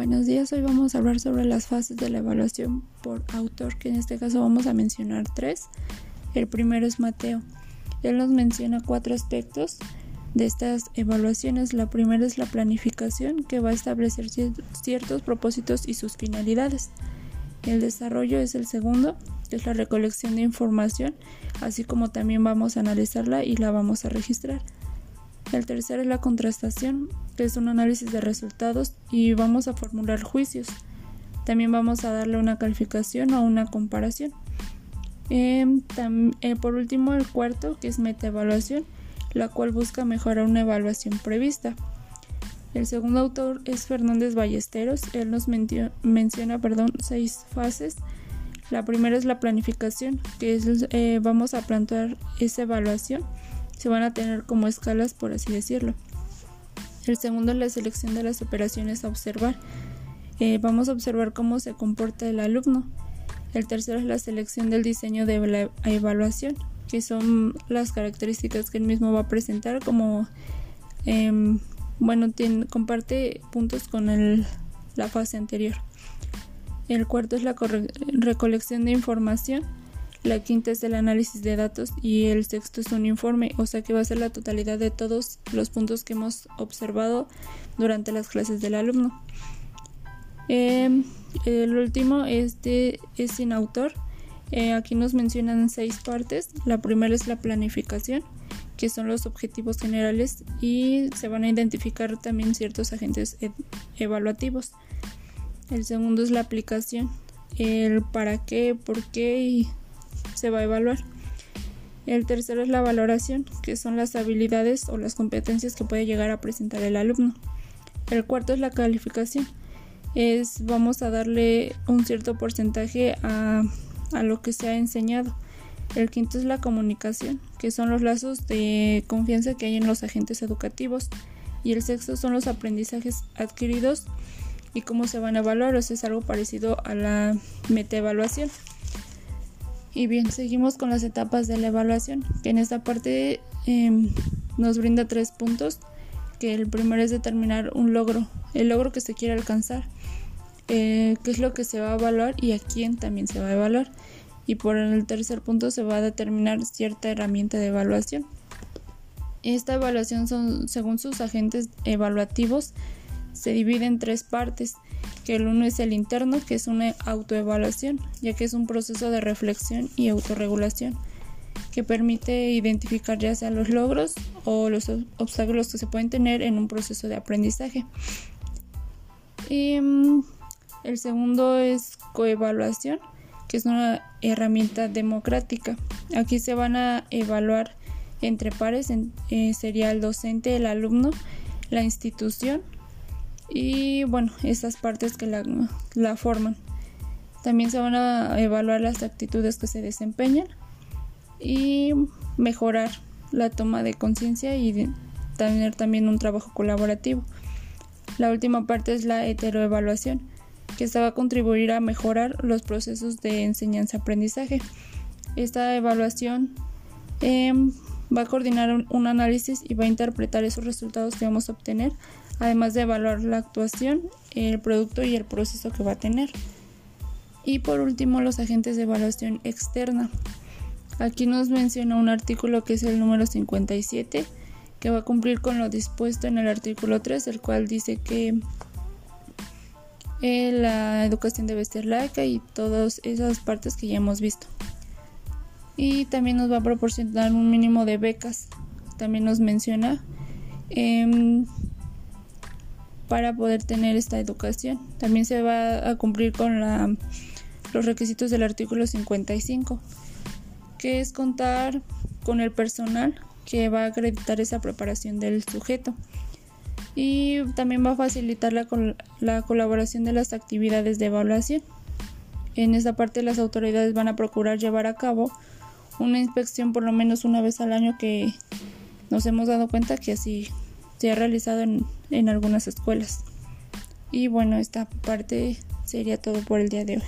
Buenos días, hoy vamos a hablar sobre las fases de la evaluación por autor, que en este caso vamos a mencionar tres. El primero es Mateo. Él nos menciona cuatro aspectos de estas evaluaciones. La primera es la planificación, que va a establecer ciertos propósitos y sus finalidades. El desarrollo es el segundo, que es la recolección de información, así como también vamos a analizarla y la vamos a registrar. El tercero es la contrastación, que es un análisis de resultados y vamos a formular juicios. También vamos a darle una calificación o una comparación. Em, eh, por último, el cuarto, que es metaevaluación, la cual busca mejorar una evaluación prevista. El segundo autor es Fernández Ballesteros. Él nos menciona perdón, seis fases. La primera es la planificación, que es eh, vamos a plantear esa evaluación se van a tener como escalas, por así decirlo. El segundo es la selección de las operaciones a observar. Eh, vamos a observar cómo se comporta el alumno. El tercero es la selección del diseño de la evaluación, que son las características que él mismo va a presentar como, em, bueno, comparte puntos con la fase anterior. El cuarto es la recolección de información la quinta es el análisis de datos y el sexto es un informe, o sea que va a ser la totalidad de todos los puntos que hemos observado durante las clases del alumno. Em, el último este es sin autor. Eh, aquí nos mencionan seis partes. La primera es la planificación, que son los objetivos generales y se van a identificar también ciertos agentes evaluativos. El segundo es la aplicación, el para qué, por qué y se va a evaluar. El tercero es la valoración, que son las habilidades o las competencias que puede llegar a presentar el alumno. El cuarto es la calificación. Es vamos a darle un cierto porcentaje a, a lo que se ha enseñado. El quinto es la comunicación, que son los lazos de confianza que hay en los agentes educativos. Y el sexto son los aprendizajes adquiridos y cómo se van a evaluar. O sea, es algo parecido a la metaevaluación. Y bien, seguimos con las etapas de la evaluación, que en esta parte em, nos brinda tres puntos, que el primero es determinar un logro, el logro que se quiere alcanzar, eh, qué es lo que se va a evaluar y a quién también se va a evaluar. Y por el tercer punto se va a determinar cierta herramienta de evaluación. Esta evaluación según sus agentes evaluativos se divide en tres partes el uno es el interno, que es una autoevaluación, ya que es un proceso de reflexión y autorregulación que permite identificar ya sea los logros o los obstáculos que se pueden tener en un proceso de aprendizaje. Y, mm, el segundo es coevaluación, que es una herramienta democrática. Aquí se van a evaluar entre pares, eh, sería el docente, el alumno, la institución y bueno, esas partes que la, forman. También se van a evaluar las actitudes que se desempeñan y mejorar la toma de conciencia y tener también un trabajo colaborativo. La última parte es la heteroevaluación, que esta va a contribuir a mejorar los procesos de enseñanza-aprendizaje. Esta evaluación em, va a coordinar un, análisis y va a interpretar esos resultados que vamos a obtener además de evaluar la actuación, el producto y el proceso que va a tener. Y por último, los agentes de evaluación externa. Aquí nos menciona un artículo que es el número 57, que va a cumplir con lo dispuesto en el artículo 3, el cual dice que eh, la educación debe ser laica y todas esas partes que ya hemos visto. Y también nos va a proporcionar un mínimo de becas. También nos menciona em, para poder tener esta educación. También se va a cumplir con los requisitos del artículo 55, que es contar con el personal que va a acreditar esa preparación del sujeto. Y también va a facilitar la, la colaboración de las actividades de evaluación. En esta parte las autoridades van a procurar llevar a cabo una inspección por lo menos una vez al año que nos hemos dado cuenta que así se ha realizado en, en algunas escuelas. Y bueno, esta parte sería todo por el día de hoy.